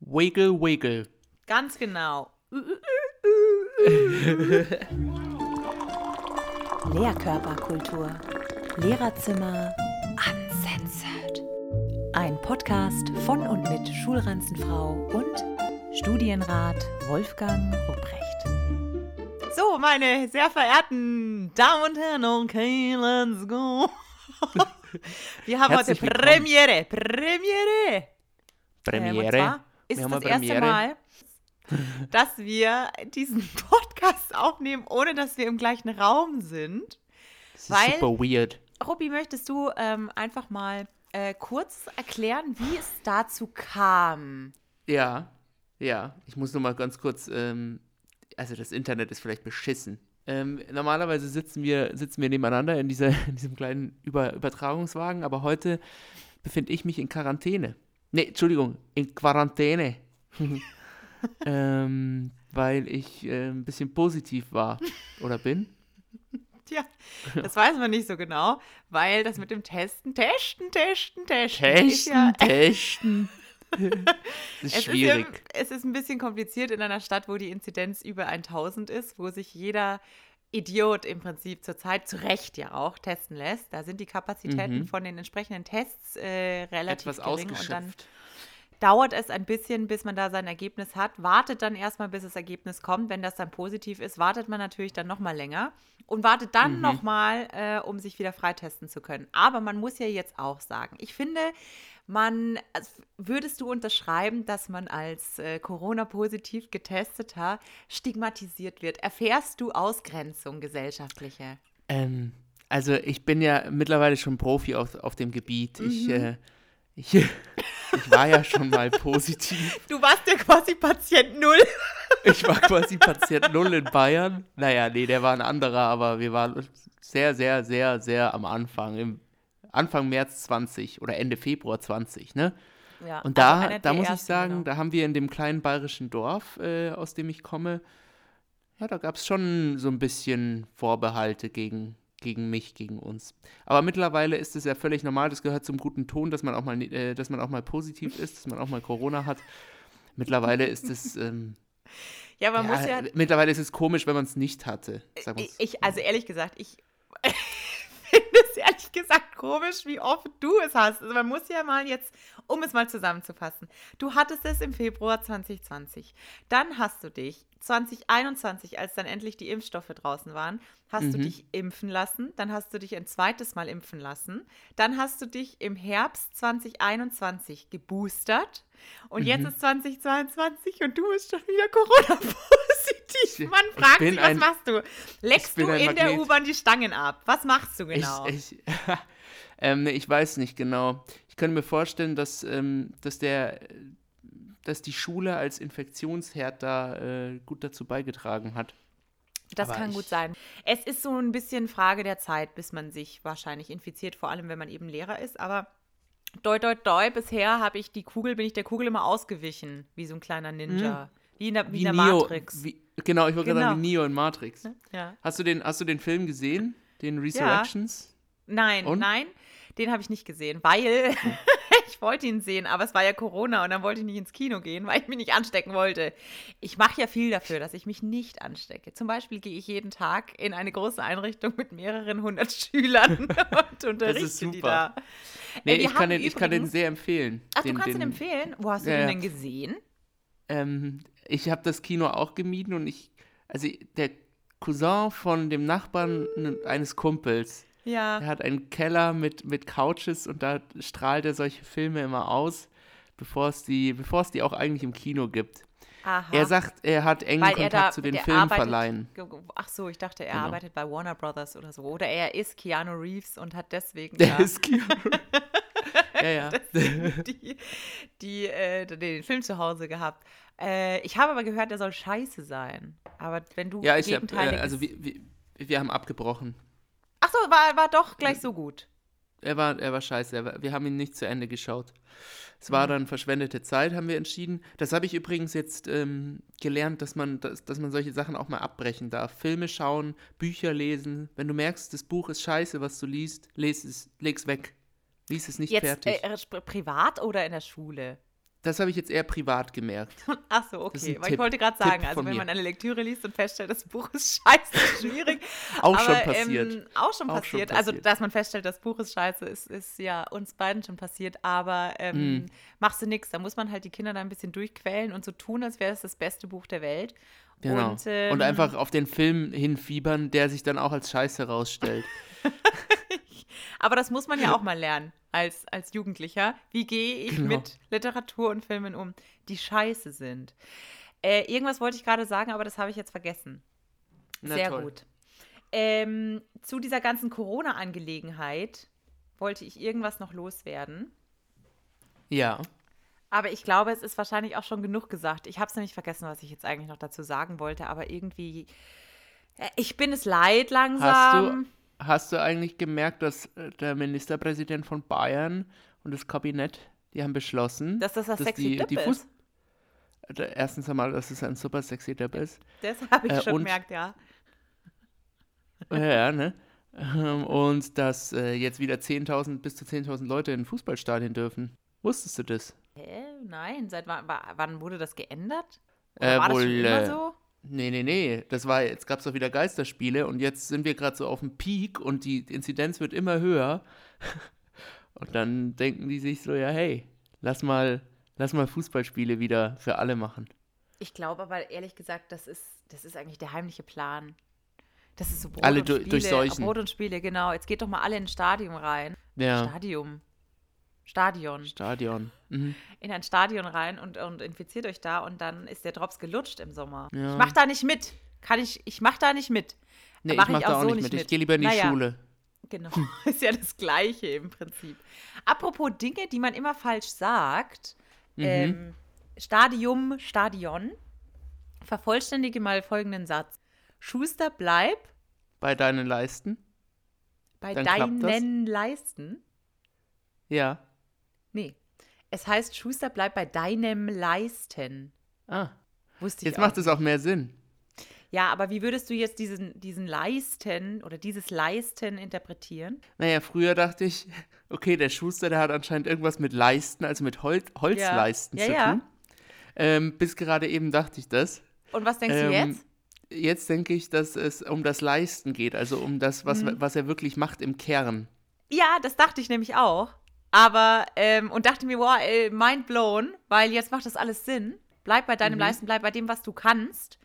Wiggle, wiggle. Ganz genau. Lehrkörperkultur. Lehrerzimmer uncensored. Ein Podcast von und mit Schulranzenfrau und Studienrat Wolfgang Rupprecht. So, meine sehr verehrten Damen und Herren, okay, let's go. Wir haben Herzlich heute willkommen. Premiere, Premiere. Und Premiere. zwar ist das erste Premiere. Mal, dass wir diesen Podcast aufnehmen, ohne dass wir im gleichen Raum sind. Das ist weil- super weird. Robby, möchtest du ähm, einfach mal äh, kurz erklären, wie es dazu kam? Ja, ja. Ich muss nur mal ganz kurz, ähm, also das Internet ist vielleicht beschissen. Ähm, normalerweise sitzen wir, sitzen wir nebeneinander in, dieser, in diesem kleinen Über Übertragungswagen, aber heute befinde ich mich in Quarantäne. Nee, Entschuldigung, in Quarantäne. ähm, weil ich äh, ein bisschen positiv war oder bin. Tja, das weiß man nicht so genau, weil das mit dem Testen, Testen, Testen, Testen, Testen, ja, testen. das ist es ist, ja, schwierig. es ist ein bisschen kompliziert in einer Stadt, wo die Inzidenz über 1000 ist, wo sich jeder Idiot im Prinzip zurzeit, zu Recht ja auch, testen lässt. Da sind die Kapazitäten Mhm. von den entsprechenden Tests äh, relativ Etwas gering und dann dauert es ein bisschen, bis man da sein Ergebnis hat. Wartet dann erstmal, bis das Ergebnis kommt. Wenn das dann positiv ist, wartet man natürlich dann nochmal länger und wartet dann Mhm. nochmal, äh, um sich wieder freitesten zu können. Aber man muss ja jetzt auch sagen, ich finde, man, also, würdest du unterschreiben, dass man als äh, Corona-positiv getesteter stigmatisiert wird? Erfährst du Ausgrenzung gesellschaftliche? Ähm, also ich bin ja mittlerweile schon Profi auf, auf dem Gebiet. Ich, Mhm. äh, ich, ich war ja schon mal positiv. Du warst ja quasi Patient Null. Ich war quasi Patient Null in Bayern. Naja, nee, der war ein anderer, aber wir waren sehr, sehr, sehr, sehr am Anfang. Im Anfang März 20 oder Ende Februar 20, ne? Ja, Und also da, da muss ich sagen, genau. da haben wir in dem kleinen bayerischen Dorf, äh, aus dem ich komme, ja, da gab es schon so ein bisschen Vorbehalte gegen, gegen mich, gegen uns. Aber mittlerweile ist es ja völlig normal, das gehört zum guten Ton, dass man auch mal, äh, dass man auch mal positiv ist, dass man auch mal Corona hat. Mittlerweile ist es, ähm, Ja, man ja, muss ja mittlerweile ist es komisch, wenn man es nicht hatte. Ich, so. also ehrlich gesagt, ich ehrlich gesagt komisch, wie oft du es hast. Also man muss ja mal jetzt, um es mal zusammenzufassen. Du hattest es im Februar 2020. Dann hast du dich 2021, als dann endlich die Impfstoffe draußen waren, hast du Mhm. dich impfen lassen. Dann hast du dich ein zweites Mal impfen lassen. Dann hast du dich im Herbst 2021 geboostert. Und jetzt Mhm. ist 2022 und du bist schon wieder Corona-positiv. Man fragt sich, was ein- machst du? Leckst du in der Magnet. U-Bahn die Stangen ab? Was machst du genau? Ich, ich, ähm, ich weiß nicht genau. Ich könnte mir vorstellen, dass, ähm, dass, der, dass die Schule als Infektionsherd da äh, gut dazu beigetragen hat. das aber kann gut sein. Es ist so ein bisschen Frage der Zeit, bis man sich wahrscheinlich infiziert, vor allem wenn man eben Lehrer ist. Aber doi, doi, doi, bisher habe ich die Kugel, bin ich der Kugel immer ausgewichen, wie so ein kleiner Ninja. Wie in der, wie in der Neo, Matrix. Wie, genau, ich wollte gerade Genau. sagen, wie Neo in Matrix. ja. Hast du, den, hast du den Film gesehen? Den Resurrections? Nein, Und? nein, den habe ich nicht gesehen, weil ich wollte ihn sehen, aber es war ja Corona und dann wollte ich nicht ins Kino gehen, weil ich mich nicht anstecken wollte. Ich mache ja viel dafür, dass ich mich nicht anstecke. Zum Beispiel gehe ich jeden Tag in eine große Einrichtung mit mehreren hundert Schülern und unterrichte die super. da. Nee, ich kann, den, ich kann den übrigens- sehr empfehlen. Ach, den, du kannst den, ihn empfehlen? Wo hast du Ja, den denn gesehen? Ähm, ich habe das Kino auch gemieden und ich, also der Cousin von dem Nachbarn eines Kumpels, Ja. Er hat einen Keller mit, mit Couches und da strahlt er solche Filme immer aus, bevor es die, bevor es die auch eigentlich im Kino gibt. Aha. Er sagt, er hat engen Weil er Kontakt da, zu den Filmverleihen. arbeitet- Ach so, ich dachte, er Genau. arbeitet bei Warner Brothers oder so. Oder er ist Keanu Reeves und hat deswegen da ist Kino. ja, ja. die, die, äh, den Film zu Hause gehabt. Äh, ich habe aber gehört, der soll scheiße sein. Aber wenn du Ja, ich hab, äh, also wir, wir, wir haben abgebrochen. Ach so, war, war doch gleich so gut. Er war, er war scheiße, er war, wir haben ihn nicht zu Ende geschaut. Es Mhm. war dann verschwendete Zeit, haben wir entschieden. Das habe ich übrigens jetzt ähm, gelernt, dass man, dass, dass man solche Sachen auch mal abbrechen darf. Filme schauen, Bücher lesen. Wenn du merkst, das Buch ist scheiße, was du liest, les es, leg's weg. Lies es nicht Jetzt fertig. äh, privat oder in der Schule? Das habe ich jetzt eher privat gemerkt. Ach so, okay. Weil Tipp- ich wollte gerade sagen, also wenn mir. man eine Lektüre liest und feststellt, das Buch ist scheiße, schwierig. Auch Aber, schon passiert. Ähm, auch schon Auch schon passiert. Also, passiert. dass man feststellt, das Buch ist scheiße, ist, ist ja uns beiden schon passiert. Aber ähm, Mm. machst du nichts. Da muss man halt die Kinder da ein bisschen durchquälen und so tun, als wäre es das beste Buch der Welt. Genau. Und, ähm, und einfach auf den Film hinfiebern, der sich dann auch als Scheiße herausstellt. Aber das muss man ja auch mal lernen als, als Jugendlicher. Wie gehe ich Genau. mit Literatur und Filmen um, die scheiße sind? Äh, irgendwas wollte ich gerade sagen, aber das habe ich jetzt vergessen. Na Sehr toll. gut. Ähm, zu dieser ganzen Corona-Angelegenheit wollte ich irgendwas noch loswerden. Ja. Aber ich glaube, es ist wahrscheinlich auch schon genug gesagt. Ich habe es nämlich vergessen, was ich jetzt eigentlich noch dazu sagen wollte. Aber irgendwie, äh, ich bin es leid langsam. Hast du, hast du eigentlich gemerkt, dass äh, der Ministerpräsident von Bayern und das Kabinett, die haben beschlossen, dass das das sexy die, Dip die ist. Äh, Erstens einmal, dass es ein super sexy Dip ist. Das habe ich Äh, schon und- gemerkt, ja. ja, ne? Ähm, Und dass äh, jetzt wieder 10.000 bis zu 10.000 Leute in Fußballstadien dürfen. Wusstest du das? Hä? Nein, seit wann, wa- wann wurde das geändert? Äh, war das wohl, schon immer äh, so? Nee, nee, nee. Das war, jetzt gab es doch wieder Geisterspiele und jetzt sind wir gerade so auf dem Peak und die Inzidenz wird immer höher. Und dann denken die sich so, ja, hey, lass mal, lass mal Fußballspiele wieder für alle machen. Ich glaube aber ehrlich gesagt, das ist, das ist eigentlich der heimliche Plan. Das ist so Brot Alle und Spiele. Brot und Spiele, genau. Jetzt geht doch mal alle ins Stadion rein. Ja, Stadium. Stadion. Stadion. Mhm. In ein Stadion rein und, und infiziert euch da und dann ist der Drops gelutscht im Sommer. Ja. Ich mach da nicht mit. Kann ich, ich mach da nicht mit. Nee, mach ich mach ich da auch so nicht mit. mit. Ich gehe lieber in die Naja. Schule. Genau. Ist ja das Gleiche im Prinzip. Apropos Dinge, die man immer falsch sagt. Mhm. Ähm, Stadium, Stadion. Vervollständige mal folgenden Satz. Schuster, bleib Bei deinen Leisten? bei Dann deinen Leisten. Ja. Nee. Es heißt, Schuster, bleib bei deinem Leisten. Ah, Wusste ich jetzt auch. macht es auch mehr Sinn. Ja, aber wie würdest du jetzt diesen, diesen Leisten oder dieses Leisten interpretieren? Naja, früher dachte ich, okay, der Schuster, der hat anscheinend irgendwas mit Leisten, also mit Hol Holzleisten Ja, zu ja. tun. Ähm, bis gerade eben dachte ich das. Und was denkst du Ähm, jetzt? Jetzt denke ich, dass es um das Leisten geht, also um das, was, Mhm. was er wirklich macht im Kern. Ja, das dachte ich nämlich auch. Aber, ähm, und dachte mir, wow, ey, mind blown, weil jetzt macht das alles Sinn. Bleib bei deinem Mhm. Leisten, bleib bei dem, was du kannst.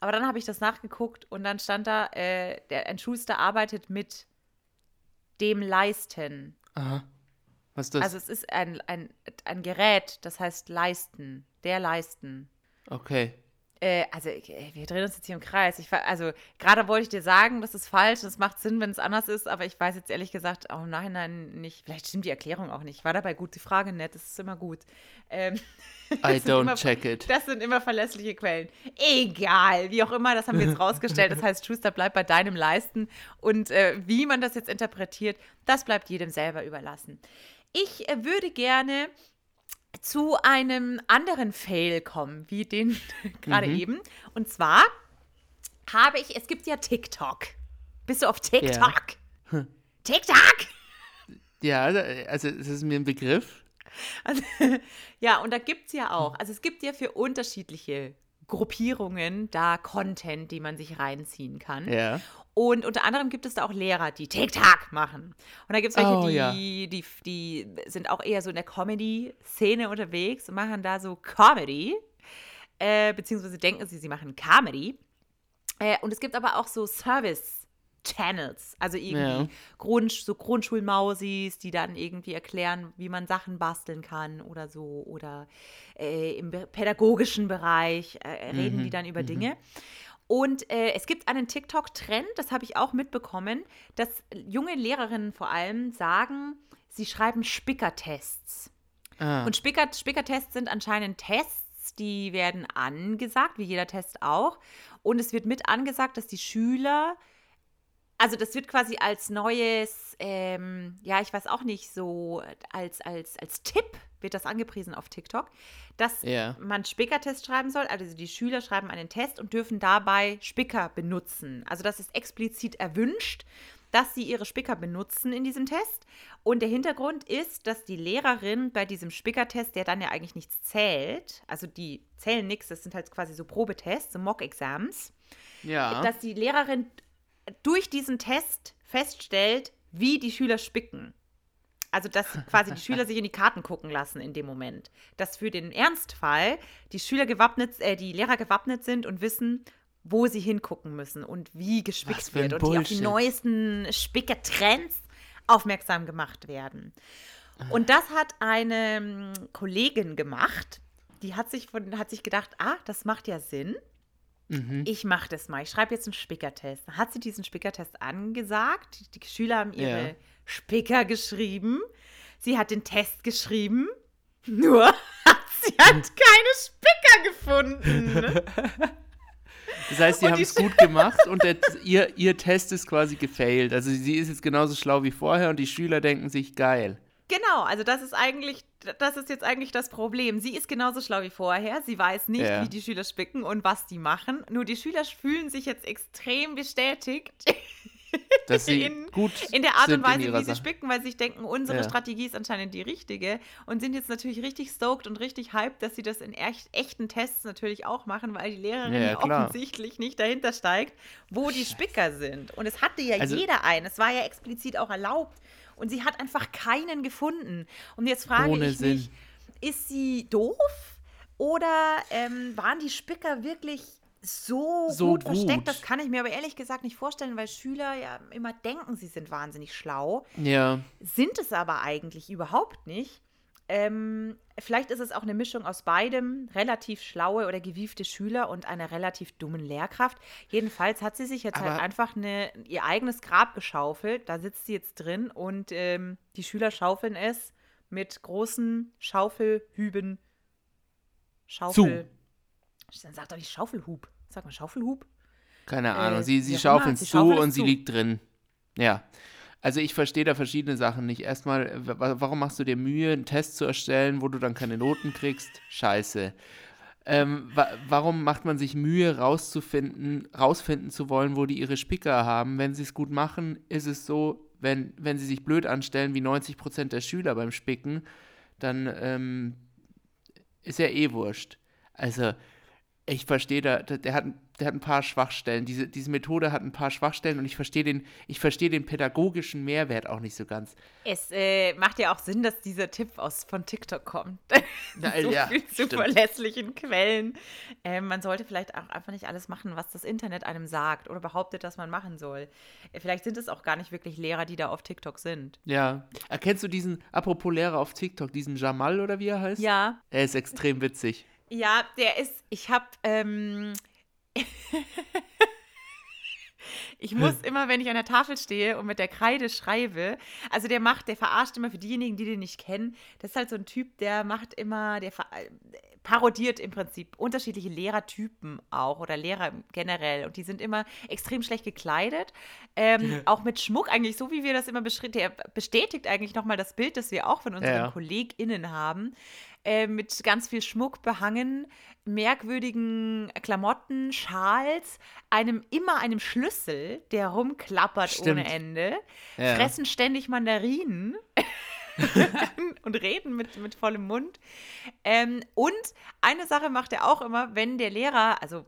Aber dann habe ich das nachgeguckt und dann stand da, äh, der, ein Schuster arbeitet mit dem Leisten. Aha. Was ist das? Also es ist ein, ein, ein Gerät, das heißt Leisten, der Leisten. okay. Äh, also äh, wir drehen uns jetzt hier im Kreis. Ich, also gerade wollte ich dir sagen, das ist falsch, das macht Sinn, wenn es anders ist, aber ich weiß jetzt ehrlich gesagt auch im Nachhinein nicht. Vielleicht stimmt die Erklärung auch nicht. War dabei gut, die Frage nett, das ist immer gut. Ähm, I don't immer- check it. das sind immer verlässliche Quellen. Egal, wie auch immer, das haben wir jetzt rausgestellt. Das heißt, Schuster bleibt bei deinem Leisten. Und äh, wie man das jetzt interpretiert, das bleibt jedem selber überlassen. Ich äh, würde gerne zu einem anderen Fail kommen, wie den gerade Mhm. eben. Und zwar habe ich, es gibt ja TikTok. Bist du auf TikTok? TikTok! Ja, also es ist mir ein Begriff. Also, ja, und da gibt es ja auch, also es gibt ja für unterschiedliche Gruppierungen da Content, die man sich reinziehen kann. Ja. Und unter anderem gibt es da auch Lehrer, die TikTok machen. Und da gibt es welche, Oh, die, ja. die, die sind auch eher so in der Comedy-Szene unterwegs und machen da so Comedy. Äh, beziehungsweise denken sie, sie machen Comedy. Äh, und es gibt aber auch so Service-Channels, also irgendwie Ja. Grund, so Grundschulmausis, die dann irgendwie erklären, wie man Sachen basteln kann oder so. Oder äh, im pädagogischen Bereich äh, reden Mhm, die dann über Dinge. Und äh, es gibt einen TikTok-Trend, das habe ich auch mitbekommen, dass junge Lehrerinnen vor allem sagen, sie schreiben Spickertests. Ah. Und Spicker, Spickertests sind anscheinend Tests, die werden angesagt, wie jeder Test auch. Und es wird mit angesagt, dass die Schüler, also das wird quasi als neues, ähm, ja, ich weiß auch nicht, so als, als, als Tipp wird das angepriesen auf TikTok, dass Ja. man Spickertest schreiben soll. Also die Schüler schreiben einen Test und dürfen dabei Spicker benutzen. Also das ist explizit erwünscht. dass sie ihre Spicker benutzen in diesem Test. Und der Hintergrund ist, dass die Lehrerin bei diesem Spickertest, der dann ja eigentlich nichts zählt, also die zählen nichts, das sind halt quasi so Probetests, so Mock-Exams, Ja. dass die Lehrerin durch diesen Test feststellt, wie die Schüler spicken. Also, dass quasi die Schüler sich in die Karten gucken lassen in dem Moment. Dass für den Ernstfall die Schüler gewappnet, äh, die Lehrer gewappnet sind und wissen, wo sie hingucken müssen und wie gespickt wird und die auf die neuesten Spickertrends aufmerksam gemacht werden. Und das hat eine ähm, Kollegin gemacht. Die hat sich, von, hat sich gedacht, ah, das macht ja Sinn. Mhm. Ich mache das mal. Ich schreibe jetzt einen Spickertest. Dann hat sie diesen Spickertest angesagt. Die Schüler haben ihre Ja. Spicker geschrieben. Sie hat den Test geschrieben. Nur hat sie hat keine Spicker gefunden. Das heißt, sie haben es gut gemacht und der, ihr, ihr Test ist quasi gefailt. Also sie ist jetzt genauso schlau wie vorher und die Schüler denken sich, geil. Genau, also das ist eigentlich, das ist jetzt eigentlich das Problem. Sie ist genauso schlau wie vorher. Sie weiß nicht, Ja. wie die Schüler spicken und was die machen. Nur die Schüler fühlen sich jetzt extrem bestätigt Dass sie In- gut in der Art und Weise, wie sie Sache. spicken, weil sie sich denken, unsere Ja. Strategie ist anscheinend die richtige und sind jetzt natürlich richtig stoked und richtig hyped, dass sie das in echt, echten Tests natürlich auch machen, weil die Lehrerin Ja, offensichtlich nicht dahinter steigt, wo die Spicker sind. Und es hatte ja Also- jeder einen. Es war ja explizit auch erlaubt. Und sie hat einfach keinen gefunden. Und jetzt frage Ohne ich Sinn. mich, ist sie doof oder ähm, waren die Spicker wirklich so, So gut versteckt? gut. Das kann ich mir aber ehrlich gesagt nicht vorstellen, weil Schüler ja immer denken, sie sind wahnsinnig schlau, Ja, sind es aber eigentlich überhaupt nicht. Ähm, vielleicht ist es auch eine Mischung aus beidem, relativ schlaue oder gewiefte Schüler und einer relativ dummen Lehrkraft. Jedenfalls hat sie sich jetzt halt Aber- einfach eine, ihr eigenes Grab geschaufelt. Da sitzt sie jetzt drin und ähm, die Schüler schaufeln es mit großen Schaufelhüben. Schaufel. Dann sagt doch nicht Schaufelhub. Sag mal Schaufelhub. keine Äh, Ahnung. Sie, sie schaufeln sie zu schaufeln es und sie zu. liegt drin. Ja. Also ich verstehe da verschiedene Sachen nicht. Erstmal, wa- warum machst du dir Mühe, einen Test zu erstellen, wo du dann keine Noten kriegst? Scheiße. Ähm, wa warum macht man sich Mühe, rauszufinden, rausfinden zu wollen, wo die ihre Spicker haben? Wenn sie es gut machen, ist es so, wenn, wenn sie sich blöd anstellen, wie 90% der Schüler beim Spicken, dann ähm, ist ja eh wurscht. Also, ich verstehe da, der, hat, der hat ein paar Schwachstellen. Diese, diese Methode hat ein paar Schwachstellen und ich verstehe den, ich verstehe den pädagogischen Mehrwert auch nicht so ganz. Es äh, macht ja auch Sinn, dass dieser Tipp aus, von TikTok kommt. Na, so ja, viel zu stimmt. verlässlichen Quellen. Ähm, man sollte vielleicht auch einfach nicht alles machen, was das Internet einem sagt oder behauptet, dass man machen soll. Äh, vielleicht sind es auch gar nicht wirklich Lehrer, die da auf TikTok sind. Ja. Erkennst du diesen, apropos Lehrer auf TikTok, diesen Jamal oder wie er heißt? Ja, Er ist extrem witzig. Ja, der ist, ich habe, ähm, ich muss immer, wenn ich an der Tafel stehe und mit der Kreide schreibe, also der macht, der verarscht immer für diejenigen, die den nicht kennen, das ist halt so ein Typ, der macht immer, der parodiert im Prinzip unterschiedliche Lehrertypen auch oder Lehrer generell und die sind immer extrem schlecht gekleidet, ähm, auch mit Schmuck eigentlich, so wie wir das immer beschrieben, der bestätigt eigentlich nochmal das Bild, das wir auch von unseren Ja. KollegInnen haben, äh, mit ganz viel Schmuck behangen, merkwürdigen Klamotten, Schals, einem immer einem Schlüssel, der rumklappert Stimmt. ohne Ende, Ja. fressen ständig Mandarinen und reden mit, mit vollem Mund. Ähm, und eine Sache macht er auch immer, wenn der Lehrer, also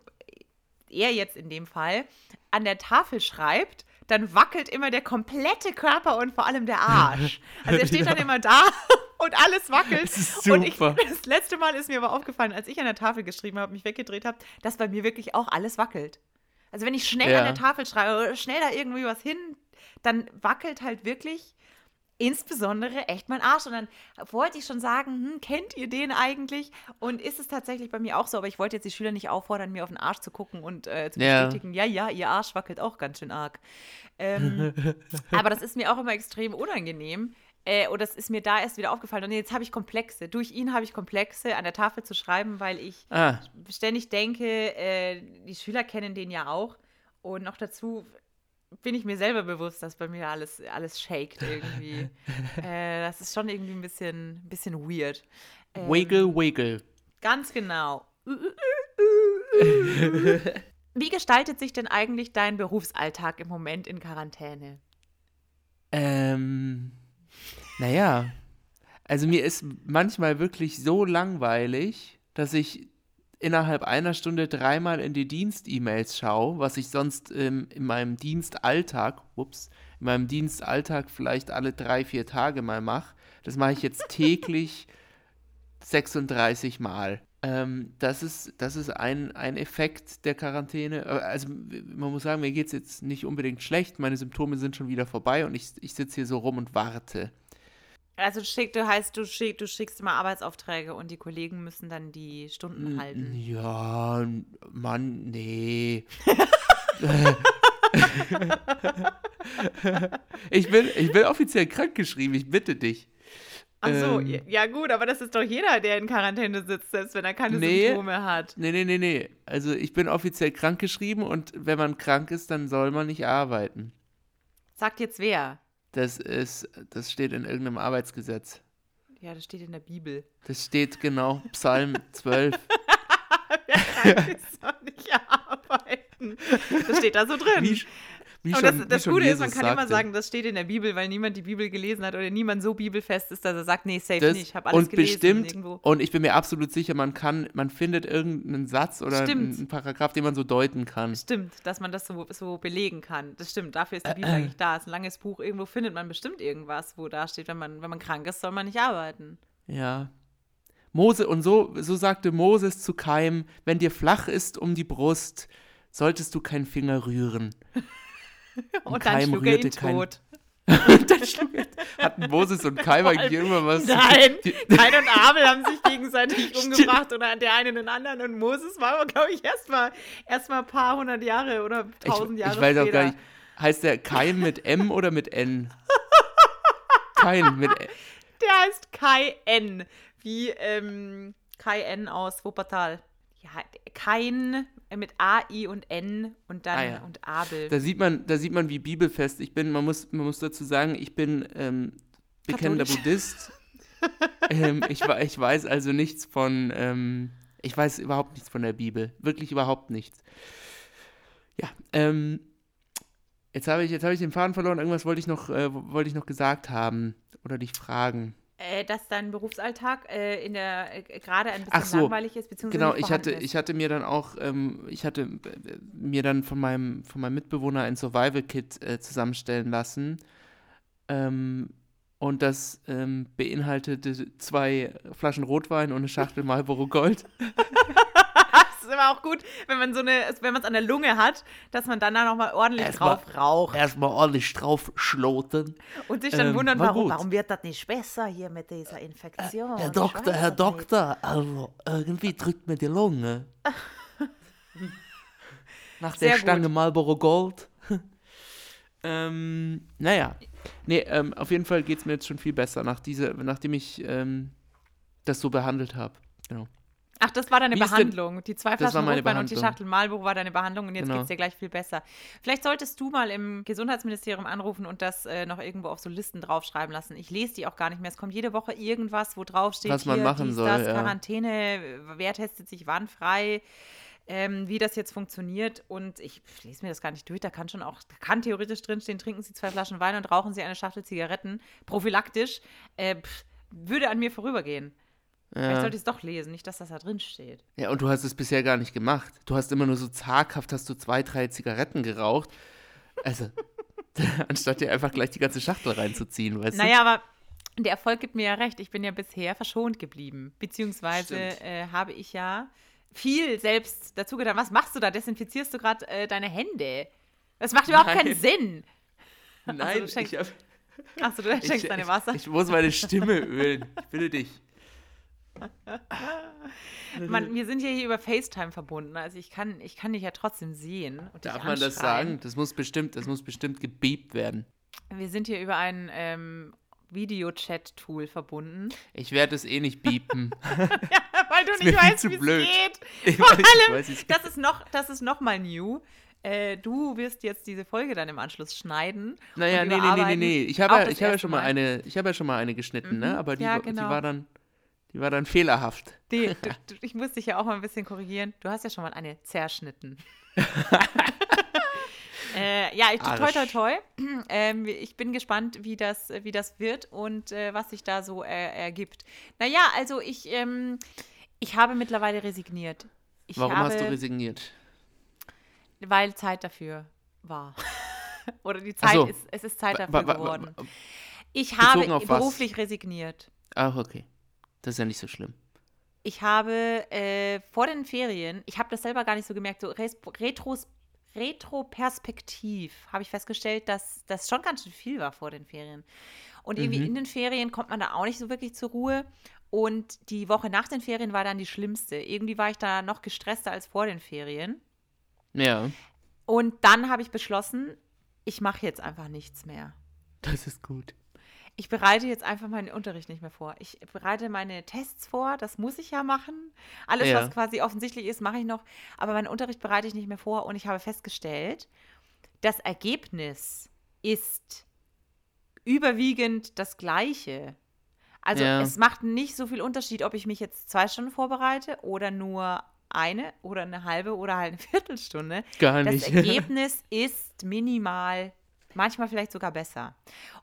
er jetzt in dem Fall, an der Tafel schreibt, dann wackelt immer der komplette Körper und vor allem der Arsch. Also er steht dann immer da und alles wackelt. Das ist Und ich, super. das letzte Mal ist mir aber aufgefallen, als ich an der Tafel geschrieben habe, mich weggedreht habe, dass bei mir wirklich auch alles wackelt. Also wenn ich schnell Ja. an der Tafel schreibe oder schnell da irgendwie was hin, dann wackelt halt wirklich insbesondere echt mein Arsch. Und dann wollte ich schon sagen, hm, kennt ihr den eigentlich? Und ist es tatsächlich bei mir auch so, aber ich wollte jetzt die Schüler nicht auffordern, mir auf den Arsch zu gucken und äh, zu Ja. bestätigen, ja, ja, ihr Arsch wackelt auch ganz schön arg. Ähm, aber das ist mir auch immer extrem unangenehm. Äh, und das ist mir da erst wieder aufgefallen. Und jetzt habe ich Komplexe. Durch ihn habe ich Komplexe, an der Tafel zu schreiben, weil ich Ah, ständig denke, äh, die Schüler kennen den ja auch. Und noch dazu bin ich mir selber bewusst, dass bei mir alles, alles shakt irgendwie. äh, das ist schon irgendwie ein bisschen, bisschen weird. Ähm, wiggle, wiggle. Ganz genau. Wie gestaltet sich denn eigentlich dein Berufsalltag im Moment in Quarantäne? Ähm, naja, also mir ist manchmal wirklich so langweilig, dass ich innerhalb einer Stunde dreimal in die Dienst-E-Mails schaue, was ich sonst ähm, in meinem Dienstalltag, ups, in meinem Dienstalltag vielleicht alle drei, vier Tage mal mache. Das mache ich jetzt täglich 36 Mal. Ähm, das ist, das ist ein, ein Effekt der Quarantäne. Äh, also man muss sagen, mir geht es jetzt nicht unbedingt schlecht. Meine Symptome sind schon wieder vorbei und ich, ich sitze hier so rum und warte. Also schick, du heißt, du, schick, du schickst immer Arbeitsaufträge und die Kollegen müssen dann die Stunden halten. Ja, Mann, nee. ich, bin, ich bin offiziell krankgeschrieben, ich bitte dich. Ach so, ähm, ja gut, aber das ist doch jeder, der in Quarantäne sitzt, selbst wenn er keine nee, Symptome hat. Nee, nee, nee, nee. Also ich bin offiziell krankgeschrieben und wenn man krank ist, dann soll man nicht arbeiten. Sagt jetzt wer? Das ist, das steht in irgendeinem Arbeitsgesetz. Ja, das steht in der Bibel. Das steht genau, Psalm 12. Wer krank ist, soll nicht arbeiten. Das steht da so drin. Wie, wie und schon, das, das Gute ist, man kann sagte. immer sagen, das steht in der Bibel, weil niemand die Bibel gelesen hat oder niemand so bibelfest ist, dass er sagt, nee, safe das, nicht, ich habe alles und gelesen. Bestimmt, irgendwo. und ich bin mir absolut sicher, man kann, man findet irgendeinen Satz oder Stimmt. einen Paragraph, den man so deuten kann. Stimmt, dass man das so, so belegen kann. Das stimmt, dafür ist die Äh, Bibel eigentlich da. Es ist ein langes Buch, irgendwo findet man bestimmt irgendwas, wo da steht, wenn man, wenn man krank ist, soll man nicht arbeiten. Ja. Mose, und so, so sagte Moses zu Keim, wenn dir flach ist um die Brust, solltest du keinen Finger rühren. Und, dann Keim schlug er ihn kein- tot. und dann schlug er, hatten Moses und Keim eigentlich immer was. Nein, Die, Kain und Abel haben sich gegenseitig umgebracht oder der eine den anderen und Moses war aber, glaube ich, erstmal erst mal ein paar hundert Jahre oder ich, tausend Jahre ich weiß auch später. gar nicht, heißt der Keim mit M oder mit N? Kein mit N. Der heißt Kai N. Wie ähm, Kai N aus Wuppertal. Ja, Kein äh, mit A, I und N und dann Ah, ja. und Abel. Da sieht man, da sieht man, wie bibelfest ich bin. Man muss, man muss dazu sagen, ich bin ähm, bekennender. Buddhist. ähm, ich, ich weiß also nichts von, ähm, ich weiß überhaupt nichts von der Bibel. Wirklich überhaupt nichts. Ja, ähm, jetzt habe ich, jetzt habe ich den Faden verloren. Irgendwas wollte ich noch, äh, wollte ich noch gesagt haben oder dich fragen. Äh, dass dein Berufsalltag äh, in der äh, gerade ein bisschen so, langweilig ist, beziehungsweise Genau, ich hatte, ist. ich hatte mir dann auch, ähm, ich hatte äh, mir dann von meinem, von meinem Mitbewohner ein Survival-Kit äh, zusammenstellen lassen. Ähm, und das ähm, beinhaltete zwei Flaschen Rotwein und eine Schachtel Marlboro Gold. Das ist immer auch gut, wenn man so eine, wenn man es an der Lunge hat, dass man dann da nochmal ordentlich Erstmal- drauf raucht Erstmal ordentlich drauf schloten. und sich dann ähm, wundern, war warum, warum wird das nicht besser hier mit dieser Infektion? Herr Ich Doktor, Herr Doktor, also irgendwie drückt mir die Lunge. Nach der Sehr Stange gut. Marlboro Gold. ähm, naja. Nee, ähm, auf jeden Fall geht es mir jetzt schon viel besser, nach diese, nachdem ich ähm, das so behandelt habe. Genau. Ach, das war deine Wie Behandlung. Die zwei Flaschen Rotwein und die. Schachtel Marlboro war deine Behandlung und jetzt Genau. geht's dir gleich viel besser. Vielleicht solltest du mal im Gesundheitsministerium anrufen und das äh, noch irgendwo auf so Listen draufschreiben lassen. Ich lese die auch gar nicht mehr. Es kommt jede Woche irgendwas, wo draufsteht, Was man hier, machen dies, soll, das, ja. Quarantäne, wer testet sich wann frei. Ähm, wie das jetzt funktioniert und ich lese mir das gar nicht durch, da kann schon auch, da kann theoretisch drinstehen, trinken Sie zwei Flaschen Wein und rauchen Sie eine Schachtel Zigaretten, prophylaktisch, äh, pf, würde an mir vorübergehen. Vielleicht Ja. sollte ich es doch lesen, nicht, dass das da drin steht. ja, und du hast es bisher gar nicht gemacht. Du hast immer nur so zaghaft, hast du zwei, drei Zigaretten geraucht. Also, anstatt dir einfach gleich die ganze Schachtel reinzuziehen, weißt Naja, aber der Erfolg gibt mir ja recht. Ich bin ja bisher verschont geblieben. Beziehungsweise äh, habe ich ja viel selbst dazu getan. Was machst du da? Desinfizierst du gerade äh, deine Hände? Das macht überhaupt keinen Nein. Sinn. du? Also, Nein, du schenkst- ich, hab, Achso, du schenkst ich, deine ich, Wasser. ich muss meine Stimme ölen. Ich bitte dich. Man, wir sind ja hier über FaceTime verbunden. Also ich kann, ich kann dich ja trotzdem sehen. Darf man das sagen? Das muss bestimmt, das muss bestimmt gebiebt werden. Wir sind hier über ein ähm, Videochat-Tool verbunden. Ich werde es eh nicht biepen. Weil du nicht weißt, wie es geht. Vor weiß, allem, weiß, das ist noch, das ist noch mal new. Äh, du wirst jetzt diese Folge dann im Anschluss schneiden. Naja, nee, nee, nee, nee, nee. Ich habe, ja- habe ja schon mal eine, ich habe ja schon mal eine geschnitten, Mhm. ne? Aber die, Ja, genau. die war dann, die war dann fehlerhaft. Die, du, du, ich muss dich ja auch mal ein bisschen korrigieren. Du hast ja schon mal eine zerschnitten. Äh, ja, ich toi toi toi. Ähm, ich bin gespannt, wie das, wie das wird und äh, was sich da so äh, ergibt. Naja, also ich, ähm, ich habe mittlerweile resigniert. Ich Warum habe, hast du resigniert? Weil Zeit dafür war. Oder die Zeit so. ist, es ist Zeit dafür geworden. Ich habe beruflich resigniert. Ach, okay. Das ist ja nicht so schlimm. Ich habe äh, vor den Ferien, ich habe das selber gar nicht so gemerkt, so retros, retroperspektiv habe ich festgestellt, dass das schon ganz schön viel war vor den Ferien. Und irgendwie Mhm. in den Ferien kommt man da auch nicht so wirklich zur Ruhe. Und die Woche nach den Ferien war dann die schlimmste. Irgendwie war ich da noch gestresster als vor den Ferien. Ja, Und dann habe ich beschlossen, ich mache jetzt einfach nichts mehr. das ist gut. Ich bereite jetzt einfach meinen Unterricht nicht mehr vor. Ich bereite meine Tests vor, das muss ich ja machen. Alles, Ja. was quasi offensichtlich ist, mache ich noch. Aber meinen Unterricht bereite ich nicht mehr vor und ich habe festgestellt, das Ergebnis ist überwiegend das gleiche. Also Ja. es macht nicht so viel Unterschied, ob ich mich jetzt zwei Stunden vorbereite oder nur eine oder eine halbe oder halt eine Viertelstunde. Gar Das nicht. Ergebnis ist minimal, manchmal vielleicht sogar besser.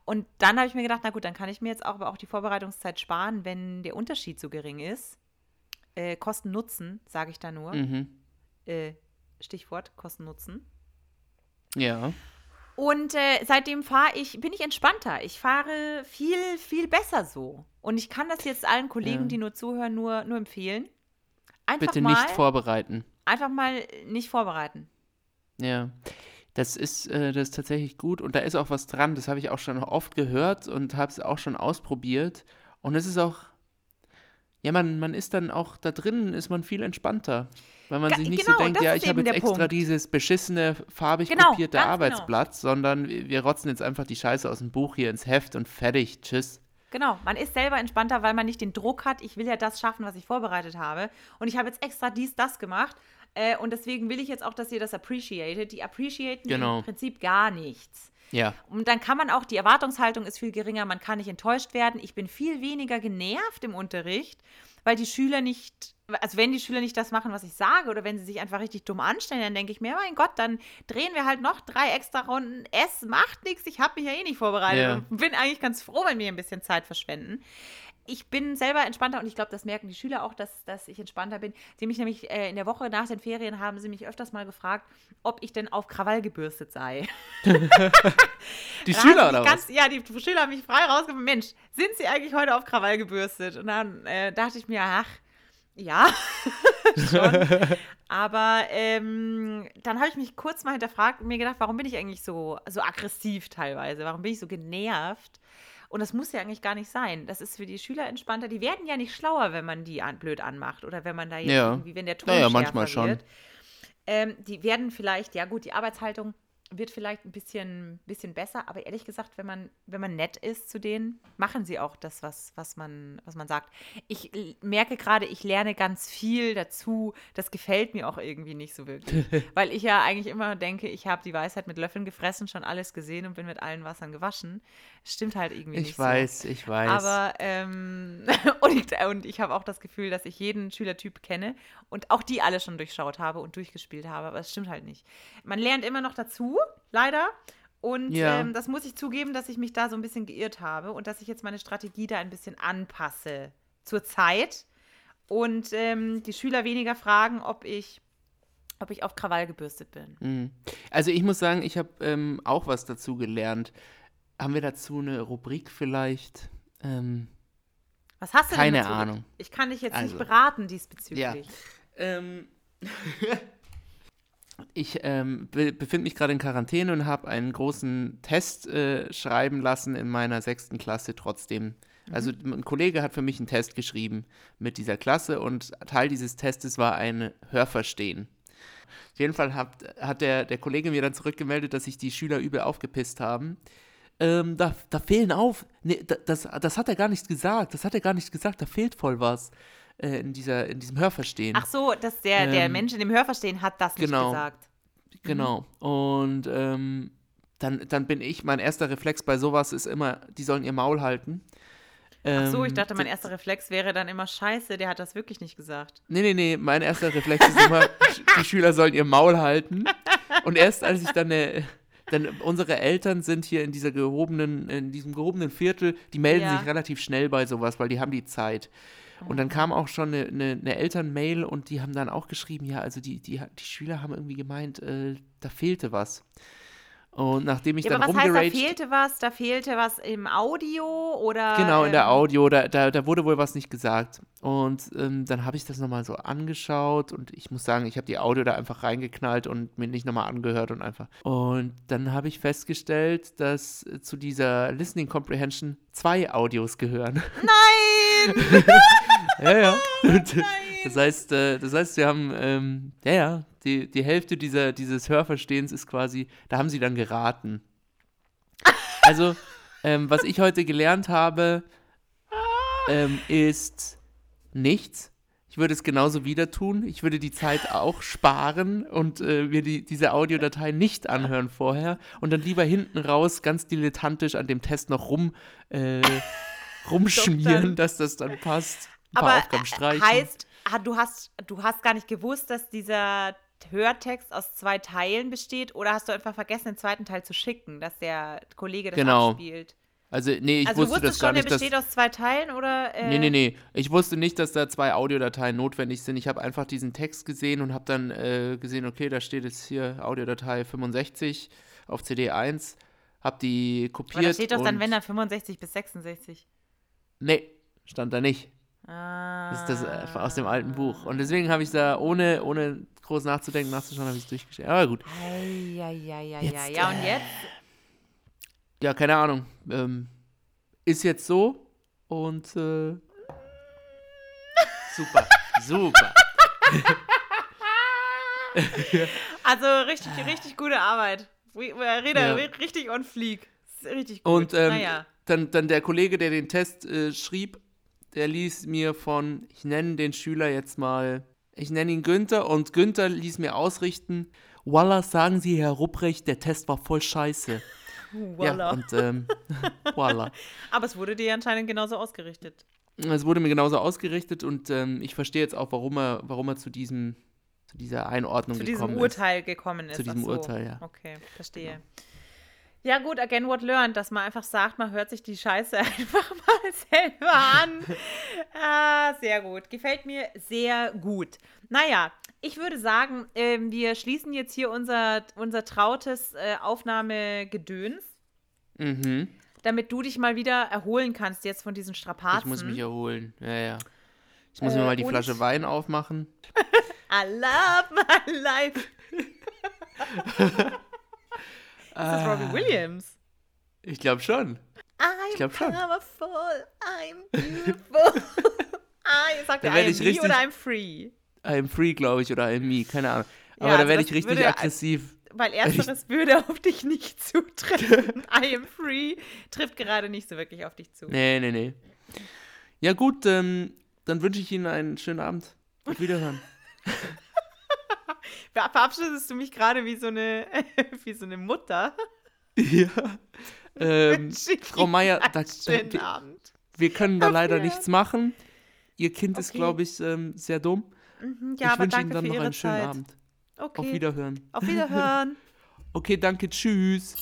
Und dann habe ich mir gedacht, na gut, dann kann ich mir jetzt auch, aber auch die Vorbereitungszeit sparen, wenn der Unterschied so gering ist. Äh, Kosten-Nutzen, sage ich da nur. mhm. Äh, Stichwort Kosten-Nutzen. Ja. Und äh, seitdem fahre ich, bin ich entspannter. Ich fahre viel, viel besser so. Und ich kann das jetzt allen Kollegen, Ja. die nur zuhören, nur, nur empfehlen. Einfach Bitte mal, nicht vorbereiten. einfach mal nicht vorbereiten. Ja. Das ist, äh, das ist tatsächlich gut und da ist auch was dran. Das habe ich auch schon oft gehört und habe es auch schon ausprobiert. Und es ist auch, ja, man, man ist dann auch da drin, ist man viel entspannter. Weil man Ga- sich nicht genau, so denkt, ja, ich habe jetzt extra Punkt. dieses beschissene, farbig Genau, kopierte genau. Arbeitsblatt, sondern wir, wir rotzen jetzt einfach die Scheiße aus dem Buch hier ins Heft und fertig. Tschüss. Genau, man ist selber entspannter, weil man nicht den Druck hat, ich will ja das schaffen, was ich vorbereitet habe. Und ich habe jetzt extra dies, das gemacht. Äh, und deswegen will ich jetzt auch, dass ihr das appreciated. Die appreciaten Genau. im Prinzip gar nichts. Ja. Und dann kann man auch, die Erwartungshaltung ist viel geringer, man kann nicht enttäuscht werden. Ich bin viel weniger genervt im Unterricht, weil die Schüler nicht, also wenn die Schüler nicht das machen, was ich sage, oder wenn sie sich einfach richtig dumm anstellen, dann denke ich mir, mein Gott, dann drehen wir halt noch drei extra Runden. Es macht nichts, ich habe mich ja eh nicht vorbereitet und bin eigentlich ganz froh, wenn wir ein bisschen Zeit verschwenden. Ich bin selber entspannter und ich glaube, das merken die Schüler auch, dass, dass ich entspannter bin. Sie mich nämlich äh, in der Woche nach den Ferien haben sie mich öfters mal gefragt, ob ich denn auf Krawall gebürstet sei. Die Schüler oder mich was? ganz, Ja, die Schüler haben mich frei rausgefunden. Mensch, sind sie eigentlich heute auf Krawall gebürstet? Und dann äh, dachte ich mir, ach, ja, schon. Aber ähm, dann habe ich mich kurz mal hinterfragt und mir gedacht, warum bin ich eigentlich so, so aggressiv teilweise? Warum bin ich so genervt? Und das muss ja eigentlich gar nicht sein. Das ist für die Schüler entspannter. Die werden ja nicht schlauer, wenn man die an, blöd anmacht oder wenn man da jetzt Ja. irgendwie, wenn der Ton Naja, manchmal schon. Ähm, die werden vielleicht, ja gut, die Arbeitshaltung wird vielleicht ein bisschen, bisschen besser, aber ehrlich gesagt, wenn man, wenn man nett ist zu denen, machen sie auch das, was, was, man, was man sagt. Ich merke gerade, ich lerne ganz viel dazu. Das gefällt mir auch irgendwie nicht so wirklich. weil ich ja eigentlich immer denke, ich habe die Weisheit mit Löffeln gefressen, schon alles gesehen und bin mit allen Wassern gewaschen. Stimmt halt irgendwie nicht Ich so. weiß, ich weiß. Aber ähm, und ich, und ich habe auch das Gefühl, dass ich jeden Schülertyp kenne und auch die alle schon durchschaut habe und durchgespielt habe. Aber es stimmt halt nicht. Man lernt immer noch dazu, leider. Und Ja. ähm, das muss ich zugeben, dass ich mich da so ein bisschen geirrt habe und dass ich jetzt meine Strategie da ein bisschen anpasse zur Zeit und ähm, die Schüler weniger fragen, ob ich, ob ich auf Krawall gebürstet bin. Mhm. Also ich muss sagen, ich habe ähm, auch was dazu gelernt. Haben wir dazu eine Rubrik vielleicht? Ähm, Was hast du Keine? Ahnung. Ich kann dich jetzt Also. nicht beraten diesbezüglich. Ja. ich ähm, be befinde mich gerade in Quarantäne und habe einen großen Test äh, schreiben lassen in meiner sechsten Klasse trotzdem. Also ein Kollege hat für mich einen Test geschrieben mit dieser Klasse und Teil dieses Testes war ein Hörverstehen. Auf jeden Fall hat, hat der, der Kollege mir dann zurückgemeldet, dass sich die Schüler übel aufgepisst haben. Ähm, da, da fehlen auf. Nee, da, das, das hat er gar nicht gesagt. Das hat er gar nicht gesagt. Da fehlt voll was äh, in, dieser, in diesem Hörverstehen. Ach so, dass der, der Ähm, Mensch in dem Hörverstehen hat das nicht genau. gesagt. Genau. Und ähm, dann, dann bin ich, mein erster Reflex bei sowas ist immer, die sollen ihr Maul halten. Ach so, ich Ähm, dachte, mein erster Reflex wäre dann immer scheiße, der hat das wirklich nicht gesagt. Nee, nee, nee, mein erster Reflex ist immer, die Schüler sollen ihr Maul halten. Und erst als ich dann eine, denn unsere Eltern sind hier in dieser gehobenen, in diesem gehobenen Viertel, die melden Ja. sich relativ schnell bei sowas, weil die haben die Zeit. Und dann kam auch schon eine, eine, eine Elternmail und die haben dann auch geschrieben, ja, also die, die, die Schüler haben irgendwie gemeint, äh, da fehlte was. Und nachdem ich Ja, dann aber was heißt, da fehlte was? Da fehlte was im Audio oder? Genau, in der ähm, Audio, da, da, da wurde wohl was nicht gesagt. Und ähm, dann habe ich das nochmal so angeschaut und ich muss sagen, ich habe die Audio da einfach reingeknallt und mir nicht nochmal angehört und einfach. Und dann habe ich festgestellt, dass äh, zu dieser Listening Comprehension zwei Audios gehören. Nein! ja, ja. Das heißt, äh, das heißt, wir haben, ähm, ja, ja, die, die Hälfte dieser, dieses Hörverstehens ist quasi, da haben sie dann geraten. Also, ähm, was ich heute gelernt habe, ähm, ist nichts. Ich würde es genauso wieder tun. Ich würde die Zeit auch sparen und äh, mir die, diese Audiodatei nicht anhören vorher und dann lieber hinten raus ganz dilettantisch an dem Test noch rum, äh, rumschmieren, dass das dann passt. Ein paar Aber Aufgaben streichen. heißt, du hast, du hast gar nicht gewusst, dass dieser Hörtext aus zwei Teilen besteht oder hast du einfach vergessen, den zweiten Teil zu schicken, dass der Kollege das Genau. abspielt? also, nee, ich also wusste das wusstest gar schon, der nicht. Dass, besteht aus zwei Teilen oder? Äh, nee, nee, nee. Ich wusste nicht, dass da zwei Audiodateien notwendig sind. Ich habe einfach diesen Text gesehen und habe dann äh, gesehen, okay, da steht jetzt hier Audiodatei 65 auf CD 1. Hab die kopiert. Aber da steht doch dann, wenn er 65 bis 66. Nee, stand da nicht. Ah. Das ist das äh, aus dem alten Buch. Und deswegen habe ich da, ohne, ohne groß nachzudenken, nachzuschauen, habe ich es durchgestellt. Aber gut. Ja, ja, ja, ja. Ja, und äh, jetzt? Ja, keine Ahnung. Ähm, ist jetzt so und äh, super, super. Also richtig, richtig gute Arbeit. Äh, Rede, Ja. richtig on fleek. Richtig gut. Und ähm, naja. dann, dann der Kollege, der den Test äh, schrieb, der ließ mir von, ich nenne den Schüler jetzt mal, ich nenne ihn Günther und Günther ließ mir ausrichten, Walla, sagen Sie, Herr Rupprecht, der Test war voll scheiße. Ja, Voila. und ähm, voila. Aber es wurde dir anscheinend genauso ausgerichtet. Es wurde mir genauso ausgerichtet und ähm, ich verstehe jetzt auch, warum er, warum er zu diesem, zu dieser Einordnung Zu diesem gekommen Urteil gekommen ist. Zu diesem so. Urteil, ja. Okay, verstehe. Ja gut, again what learned, dass man einfach sagt, man hört sich die Scheiße einfach mal selber an. ah, sehr gut. Gefällt mir sehr gut. Naja, ich würde sagen, ähm, wir schließen jetzt hier unser, unser trautes äh, Aufnahmegedöns. Mhm. damit du dich mal wieder erholen kannst jetzt von diesen Strapazen. Ich muss mich erholen. Ja, ja. Ich muss Äh, mir mal die Flasche Wein aufmachen. I love my life. Das ist Ah. Robbie Williams. Ich glaube schon. I'm glaub schon. powerful, I'm beautiful. ah, ihr sagt Da ja, werd I'm ich me oder I'm free. I'm free, glaube ich, oder I'm me, keine Ahnung. Ja, Aber da also werde ich richtig würde- aggressiv. Weil ersteres würde auf dich nicht zutreffen. I am free trifft gerade nicht so wirklich auf dich zu. Nee, nee, nee. Ja, gut, ähm, dann wünsche ich Ihnen einen schönen Abend. Auf Wiederhören. Ver verabschiedest du mich gerade wie so eine wie so eine Mutter? ja. Ähm, Frau Meier, da, schönen wir, Abend. wir können da leider Wiedersehen. nichts machen. Ihr Kind ist, Okay. glaube ich, ähm, sehr dumm. Mhm, ja, ich wünsche Ihnen dann noch einen schönen Zeit. Abend. Okay. Auf Wiederhören. Auf Wiederhören. Okay, danke, tschüss.